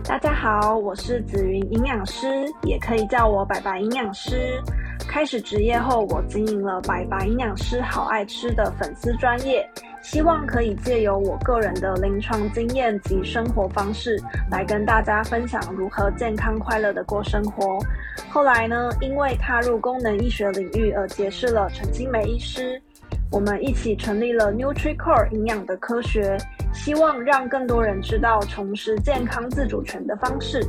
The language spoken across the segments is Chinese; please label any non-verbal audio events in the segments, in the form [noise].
大家好，我是紫云营养师，也可以叫我白白营养师。开始职业后，我经营了白白营养师好爱吃的粉丝专业，希望可以借由我个人的临床经验及生活方式，来跟大家分享如何健康快乐的过生活。后来呢，因为踏入功能医学领域而结识了陈清梅医师，我们一起成立了 NutriCore 营养的科学，希望让更多人知道重拾健康自主权的方式。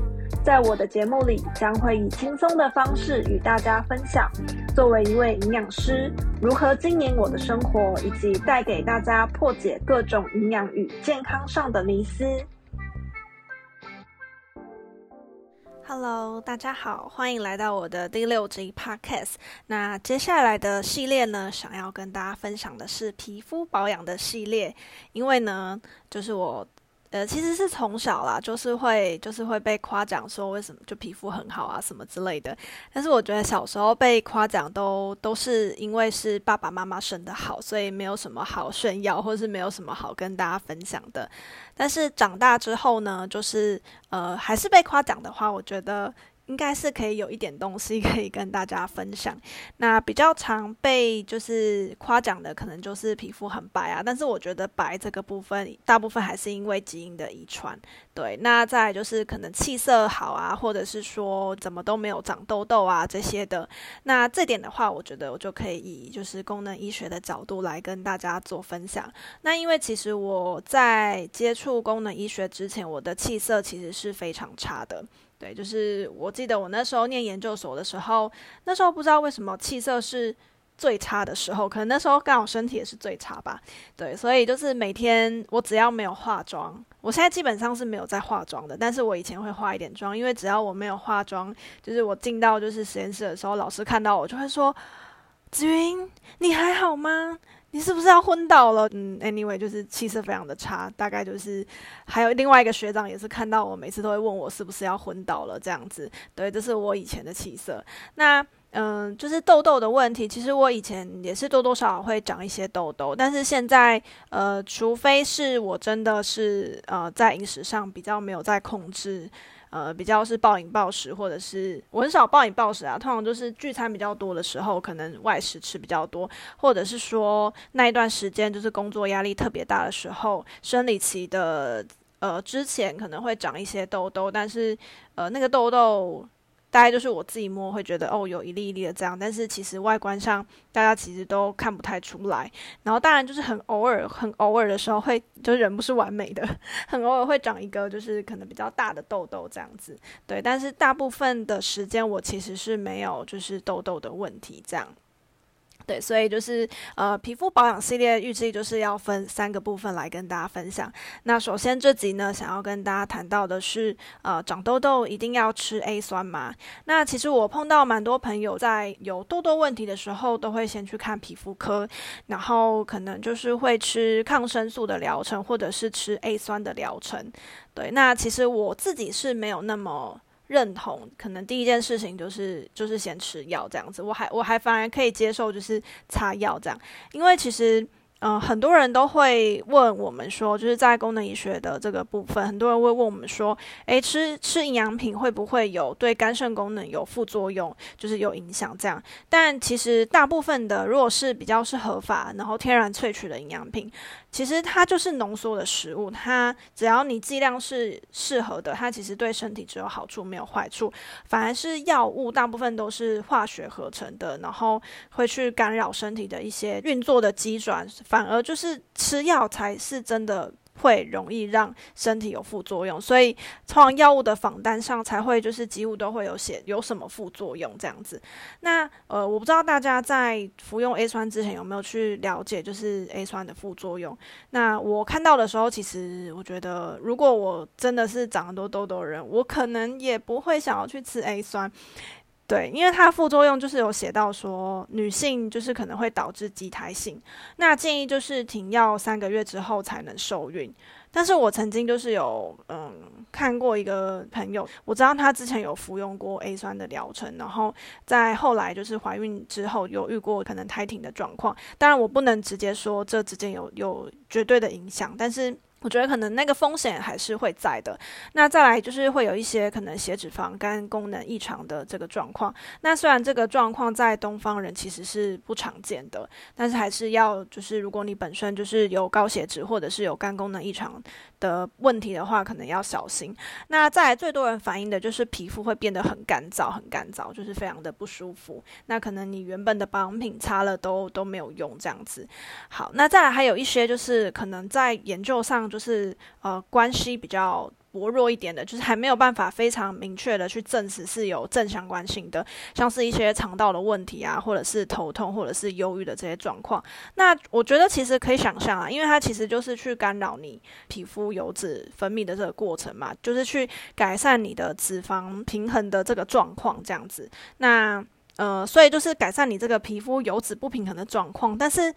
在我的节目里，将会以轻松的方式与大家分享，作为一位营养师，如何经营我的生活，以及带给大家破解各种营养与健康上的迷思。Hello，大家好，欢迎来到我的第六集 Podcast。那接下来的系列呢，想要跟大家分享的是皮肤保养的系列，因为呢，就是我。呃，其实是从小啦，就是会就是会被夸奖说为什么就皮肤很好啊什么之类的。但是我觉得小时候被夸奖都都是因为是爸爸妈妈生的好，所以没有什么好炫耀，或是没有什么好跟大家分享的。但是长大之后呢，就是呃还是被夸奖的话，我觉得。应该是可以有一点东西可以跟大家分享。那比较常被就是夸奖的，可能就是皮肤很白啊。但是我觉得白这个部分，大部分还是因为基因的遗传。对，那再就是可能气色好啊，或者是说怎么都没有长痘痘啊这些的。那这点的话，我觉得我就可以以就是功能医学的角度来跟大家做分享。那因为其实我在接触功能医学之前，我的气色其实是非常差的。对，就是我记得我那时候念研究所的时候，那时候不知道为什么气色是最差的时候，可能那时候刚好身体也是最差吧。对，所以就是每天我只要没有化妆，我现在基本上是没有在化妆的，但是我以前会化一点妆，因为只要我没有化妆，就是我进到就是实验室的时候，老师看到我就会说：“紫云，你还好吗？”你是不是要昏倒了？嗯，anyway，就是气色非常的差，大概就是还有另外一个学长也是看到我，每次都会问我是不是要昏倒了这样子。对，这是我以前的气色。那嗯、就是痘痘的问题，其实我以前也是多多少少会长一些痘痘，但是现在呃，除非是我真的是呃在饮食上比较没有在控制。呃，比较是暴饮暴食，或者是我很少暴饮暴食啊，通常就是聚餐比较多的时候，可能外食吃比较多，或者是说那一段时间就是工作压力特别大的时候，生理期的呃之前可能会长一些痘痘，但是呃那个痘痘。大概就是我自己摸会觉得哦，有一粒一粒的这样，但是其实外观上大家其实都看不太出来。然后当然就是很偶尔、很偶尔的时候会，就人不是完美的，很偶尔会长一个就是可能比较大的痘痘这样子。对，但是大部分的时间我其实是没有就是痘痘的问题这样。对，所以就是呃，皮肤保养系列预计就是要分三个部分来跟大家分享。那首先这集呢，想要跟大家谈到的是，呃，长痘痘一定要吃 A 酸吗？那其实我碰到蛮多朋友在有痘痘问题的时候，都会先去看皮肤科，然后可能就是会吃抗生素的疗程，或者是吃 A 酸的疗程。对，那其实我自己是没有那么。认同，可能第一件事情就是就是先吃药这样子，我还我还反而可以接受就是擦药这样，因为其实嗯、很多人都会问我们说，就是在功能医学的这个部分，很多人会问我们说，诶，吃吃营养品会不会有对肝肾功能有副作用，就是有影响这样？但其实大部分的如果是比较是合法，然后天然萃取的营养品。其实它就是浓缩的食物，它只要你剂量是适合的，它其实对身体只有好处没有坏处。反而是药物，大部分都是化学合成的，然后会去干扰身体的一些运作的机转，反而就是吃药才是真的。会容易让身体有副作用，所以通常药物的访单上才会就是几乎都会有写有什么副作用这样子。那呃，我不知道大家在服用 A 酸之前有没有去了解就是 A 酸的副作用。那我看到的时候，其实我觉得如果我真的是长很多痘痘的人，我可能也不会想要去吃 A 酸。对，因为它副作用就是有写到说，女性就是可能会导致畸胎性，那建议就是停药三个月之后才能受孕。但是我曾经就是有嗯看过一个朋友，我知道他之前有服用过 A 酸的疗程，然后在后来就是怀孕之后有遇过可能胎停的状况。当然我不能直接说这之间有有绝对的影响，但是。我觉得可能那个风险还是会在的。那再来就是会有一些可能血脂肪肝功能异常的这个状况。那虽然这个状况在东方人其实是不常见的，但是还是要就是如果你本身就是有高血脂或者是有肝功能异常的问题的话，可能要小心。那再来最多人反映的就是皮肤会变得很干燥，很干燥，就是非常的不舒服。那可能你原本的保养品擦了都都没有用这样子。好，那再来还有一些就是可能在研究上。就是呃，关系比较薄弱一点的，就是还没有办法非常明确的去证实是有正相关性的，像是一些肠道的问题啊，或者是头痛，或者是忧郁的这些状况。那我觉得其实可以想象啊，因为它其实就是去干扰你皮肤油脂分泌的这个过程嘛，就是去改善你的脂肪平衡的这个状况这样子。那呃，所以就是改善你这个皮肤油脂不平衡的状况，但是。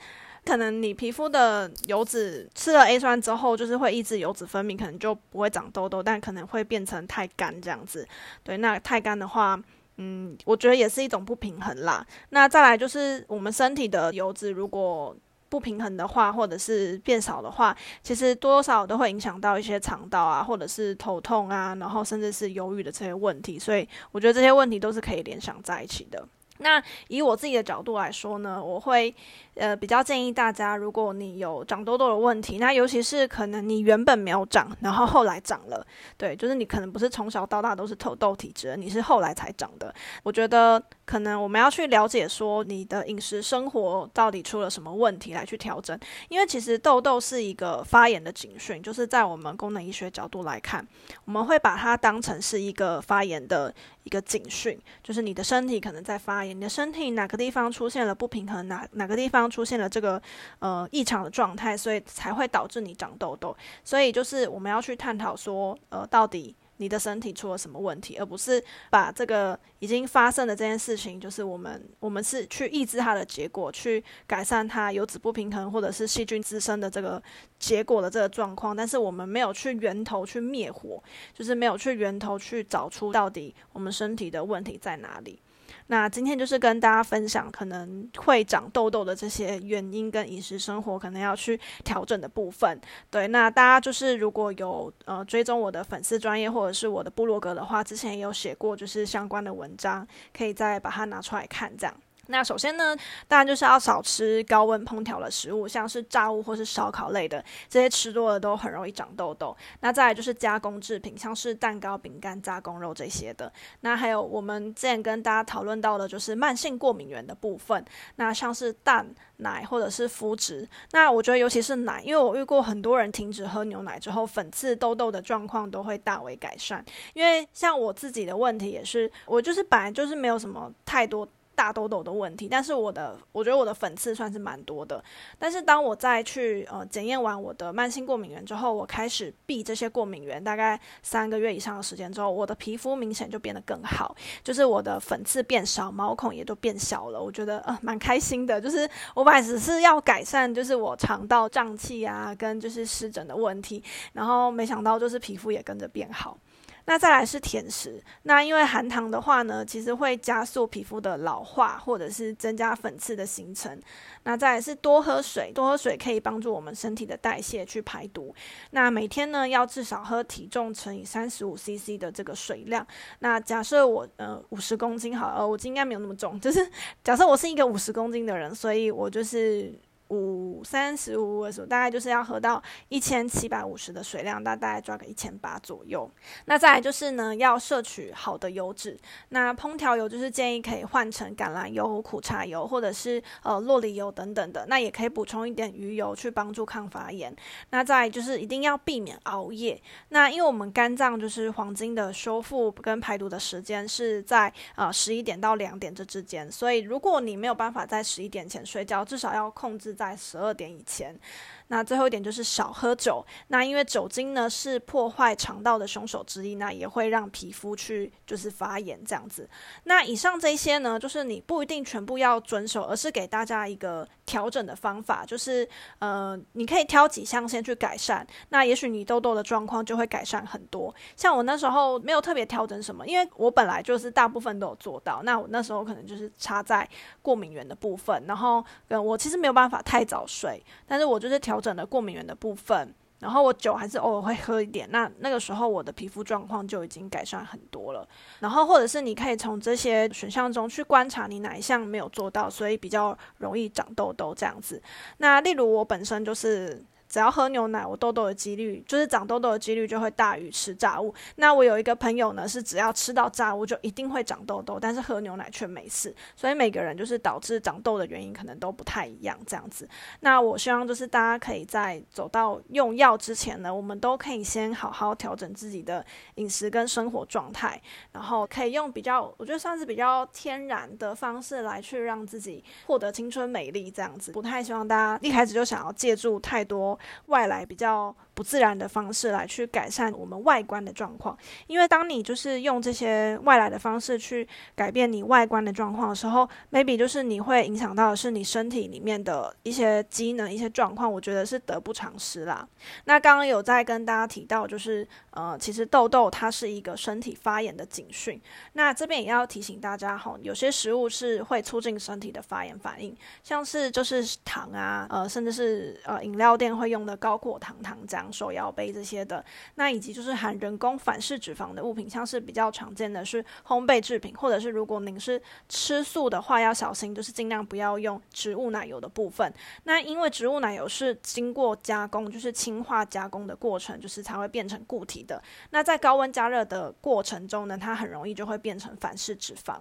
可能你皮肤的油脂吃了 A 酸之后，就是会抑制油脂分泌，可能就不会长痘痘，但可能会变成太干这样子。对，那太干的话，嗯，我觉得也是一种不平衡啦。那再来就是我们身体的油脂如果不平衡的话，或者是变少的话，其实多少都会影响到一些肠道啊，或者是头痛啊，然后甚至是忧郁的这些问题。所以我觉得这些问题都是可以联想在一起的。那以我自己的角度来说呢，我会。呃，比较建议大家，如果你有长痘痘的问题，那尤其是可能你原本没有长，然后后来长了，对，就是你可能不是从小到大都是痘痘体质，你是后来才长的。我觉得可能我们要去了解说你的饮食生活到底出了什么问题来去调整，因为其实痘痘是一个发炎的警讯，就是在我们功能医学角度来看，我们会把它当成是一个发炎的一个警讯，就是你的身体可能在发炎，你的身体哪个地方出现了不平衡，哪哪个地方。出现了这个呃异常的状态，所以才会导致你长痘痘。所以就是我们要去探讨说，呃，到底你的身体出了什么问题，而不是把这个已经发生的这件事情，就是我们我们是去抑制它的结果，去改善它油脂不平衡或者是细菌滋生的这个结果的这个状况。但是我们没有去源头去灭火，就是没有去源头去找出到底我们身体的问题在哪里。那今天就是跟大家分享可能会长痘痘的这些原因跟饮食生活可能要去调整的部分。对，那大家就是如果有呃追踪我的粉丝专业或者是我的部落格的话，之前也有写过就是相关的文章，可以再把它拿出来看这样。那首先呢，当然就是要少吃高温烹调的食物，像是炸物或是烧烤类的，这些吃多了都很容易长痘痘。那再来就是加工制品，像是蛋糕、饼干、加工肉这些的。那还有我们之前跟大家讨论到的，就是慢性过敏原的部分。那像是蛋、奶或者是麸质。那我觉得尤其是奶，因为我遇过很多人停止喝牛奶之后，粉刺、痘痘的状况都会大为改善。因为像我自己的问题也是，我就是本来就是没有什么太多。大痘痘的问题，但是我的我觉得我的粉刺算是蛮多的。但是当我再去呃检验完我的慢性过敏源之后，我开始避这些过敏源，大概三个月以上的时间之后，我的皮肤明显就变得更好，就是我的粉刺变少，毛孔也都变小了。我觉得呃蛮开心的，就是我本来只是要改善就是我肠道胀气啊跟就是湿疹的问题，然后没想到就是皮肤也跟着变好。那再来是甜食，那因为含糖的话呢，其实会加速皮肤的老化，或者是增加粉刺的形成。那再来是多喝水，多喝水可以帮助我们身体的代谢去排毒。那每天呢，要至少喝体重乘以三十五 CC 的这个水量。那假设我呃五十公斤好，呃我应该没有那么重，就是 [laughs] 假设我是一个五十公斤的人，所以我就是。五三十五的时候，大概就是要喝到一千七百五十的水量，大概大概抓个一千八左右。那再来就是呢，要摄取好的油脂。那烹调油就是建议可以换成橄榄油、苦茶油，或者是呃洛梨油等等的。那也可以补充一点鱼油去帮助抗发炎。那再就是一定要避免熬夜。那因为我们肝脏就是黄金的修复跟排毒的时间是在呃十一点到两点这之间，所以如果你没有办法在十一点前睡觉，至少要控制。在十二点以前。那最后一点就是少喝酒。那因为酒精呢是破坏肠道的凶手之一，那也会让皮肤去就是发炎这样子。那以上这些呢，就是你不一定全部要遵守，而是给大家一个调整的方法，就是呃，你可以挑几项先去改善。那也许你痘痘的状况就会改善很多。像我那时候没有特别调整什么，因为我本来就是大部分都有做到。那我那时候可能就是差在过敏源的部分，然后呃，我其实没有办法太早睡，但是我就是调。调整了过敏源的部分，然后我酒还是偶尔会喝一点，那那个时候我的皮肤状况就已经改善很多了。然后或者是你可以从这些选项中去观察你哪一项没有做到，所以比较容易长痘痘这样子。那例如我本身就是。只要喝牛奶，我痘痘的几率就是长痘痘的几率就会大于吃炸物。那我有一个朋友呢，是只要吃到炸物就一定会长痘痘，但是喝牛奶却没事。所以每个人就是导致长痘的原因可能都不太一样，这样子。那我希望就是大家可以在走到用药之前呢，我们都可以先好好调整自己的饮食跟生活状态，然后可以用比较我觉得算是比较天然的方式来去让自己获得青春美丽，这样子。不太希望大家一开始就想要借助太多。外来比较不自然的方式来去改善我们外观的状况，因为当你就是用这些外来的方式去改变你外观的状况的时候，maybe 就是你会影响到的是你身体里面的一些机能、一些状况，我觉得是得不偿失啦。那刚刚有在跟大家提到，就是呃，其实痘痘它是一个身体发炎的警讯。那这边也要提醒大家哈，有些食物是会促进身体的发炎反应，像是就是糖啊，呃，甚至是呃饮料店会用的。高果糖糖浆、手摇杯这些的，那以及就是含人工反式脂肪的物品，像是比较常见的是烘焙制品，或者是如果您是吃素的话，要小心，就是尽量不要用植物奶油的部分。那因为植物奶油是经过加工，就是氢化加工的过程，就是才会变成固体的。那在高温加热的过程中呢，它很容易就会变成反式脂肪。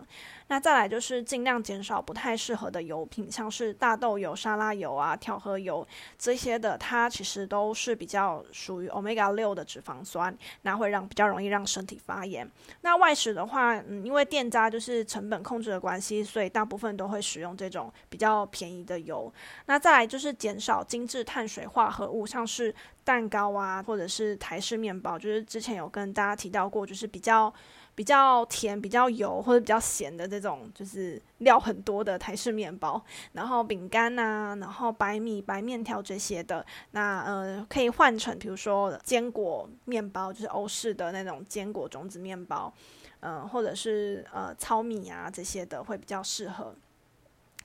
那再来就是尽量减少不太适合的油品，像是大豆油、沙拉油啊、调和油这些的，它其实都是比较属于 omega 六的脂肪酸，那会让比较容易让身体发炎。那外食的话，嗯，因为店家就是成本控制的关系，所以大部分都会使用这种比较便宜的油。那再来就是减少精致碳水化合物，像是蛋糕啊，或者是台式面包，就是之前有跟大家提到过，就是比较。比较甜、比较油或者比较咸的这种，就是料很多的台式面包，然后饼干呐、然后白米、白面条这些的，那呃可以换成比如说坚果面包，就是欧式的那种坚果种子面包，嗯、或者是呃糙米啊这些的会比较适合。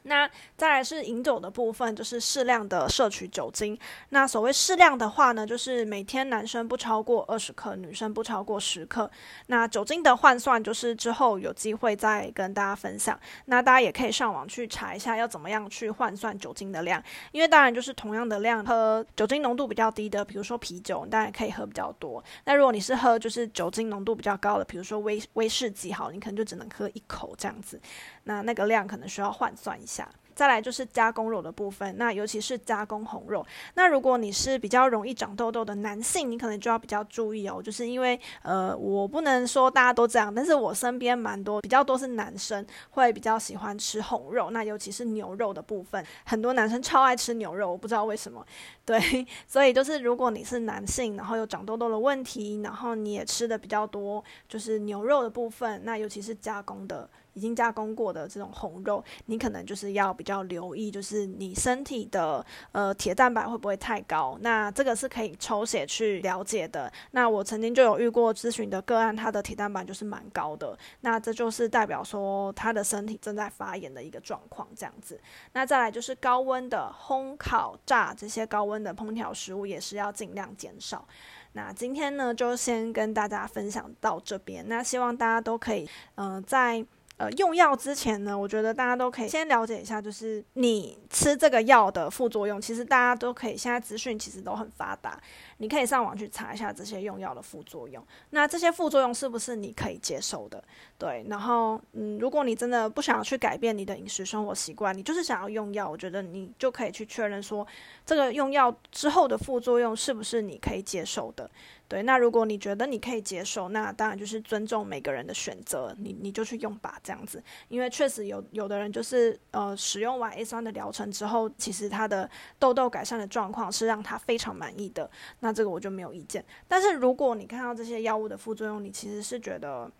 那再来是饮酒的部分，就是适量的摄取酒精。那所谓适量的话呢，就是每天男生不超过二十克，女生不超过十克。那酒精的换算，就是之后有机会再跟大家分享。那大家也可以上网去查一下，要怎么样去换算酒精的量。因为当然就是同样的量，喝酒精浓度比较低的，比如说啤酒，当然可以喝比较多。那如果你是喝就是酒精浓度比较高的，比如说威威士忌，好，你可能就只能喝一口这样子。那那个量可能需要换算一下。再来就是加工肉的部分，那尤其是加工红肉。那如果你是比较容易长痘痘的男性，你可能就要比较注意哦，就是因为呃，我不能说大家都这样，但是我身边蛮多比较多是男生会比较喜欢吃红肉，那尤其是牛肉的部分，很多男生超爱吃牛肉，我不知道为什么。[laughs] 对，所以就是如果你是男性，然后有长痘痘的问题，然后你也吃的比较多，就是牛肉的部分，那尤其是加工的。已经加工过的这种红肉，你可能就是要比较留意，就是你身体的呃铁蛋白会不会太高？那这个是可以抽血去了解的。那我曾经就有遇过咨询的个案，他的铁蛋白就是蛮高的，那这就是代表说他的身体正在发炎的一个状况，这样子。那再来就是高温的烘烤、炸这些高温的烹调食物也是要尽量减少。那今天呢，就先跟大家分享到这边。那希望大家都可以，嗯、在。呃，用药之前呢，我觉得大家都可以先了解一下，就是你吃这个药的副作用。其实大家都可以，现在资讯其实都很发达，你可以上网去查一下这些用药的副作用。那这些副作用是不是你可以接受的？对，然后嗯，如果你真的不想要去改变你的饮食生活习惯，你就是想要用药，我觉得你就可以去确认说，这个用药之后的副作用是不是你可以接受的。对，那如果你觉得你可以接受，那当然就是尊重每个人的选择，你你就去用吧，这样子。因为确实有有的人就是呃使用完 A 酸的疗程之后，其实他的痘痘改善的状况是让他非常满意的，那这个我就没有意见。但是如果你看到这些药物的副作用，你其实是觉得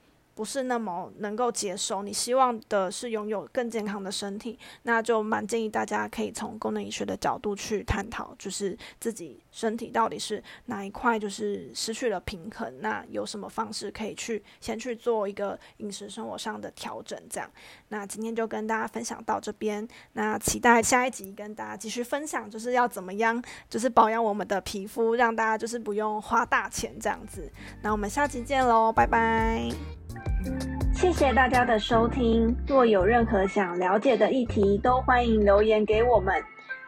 不是那么能够接受，你希望的是拥有更健康的身体，那就蛮建议大家可以从功能医学的角度去探讨，就是自己身体到底是哪一块就是失去了平衡，那有什么方式可以去先去做一个饮食生活上的调整，这样。那今天就跟大家分享到这边，那期待下一集跟大家继续分享，就是要怎么样就是保养我们的皮肤，让大家就是不用花大钱这样子。那我们下期见喽，拜拜。谢谢大家的收听。若有任何想了解的议题，都欢迎留言给我们。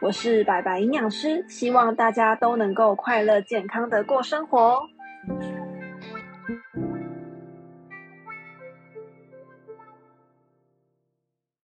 我是白白营养师，希望大家都能够快乐健康的过生活。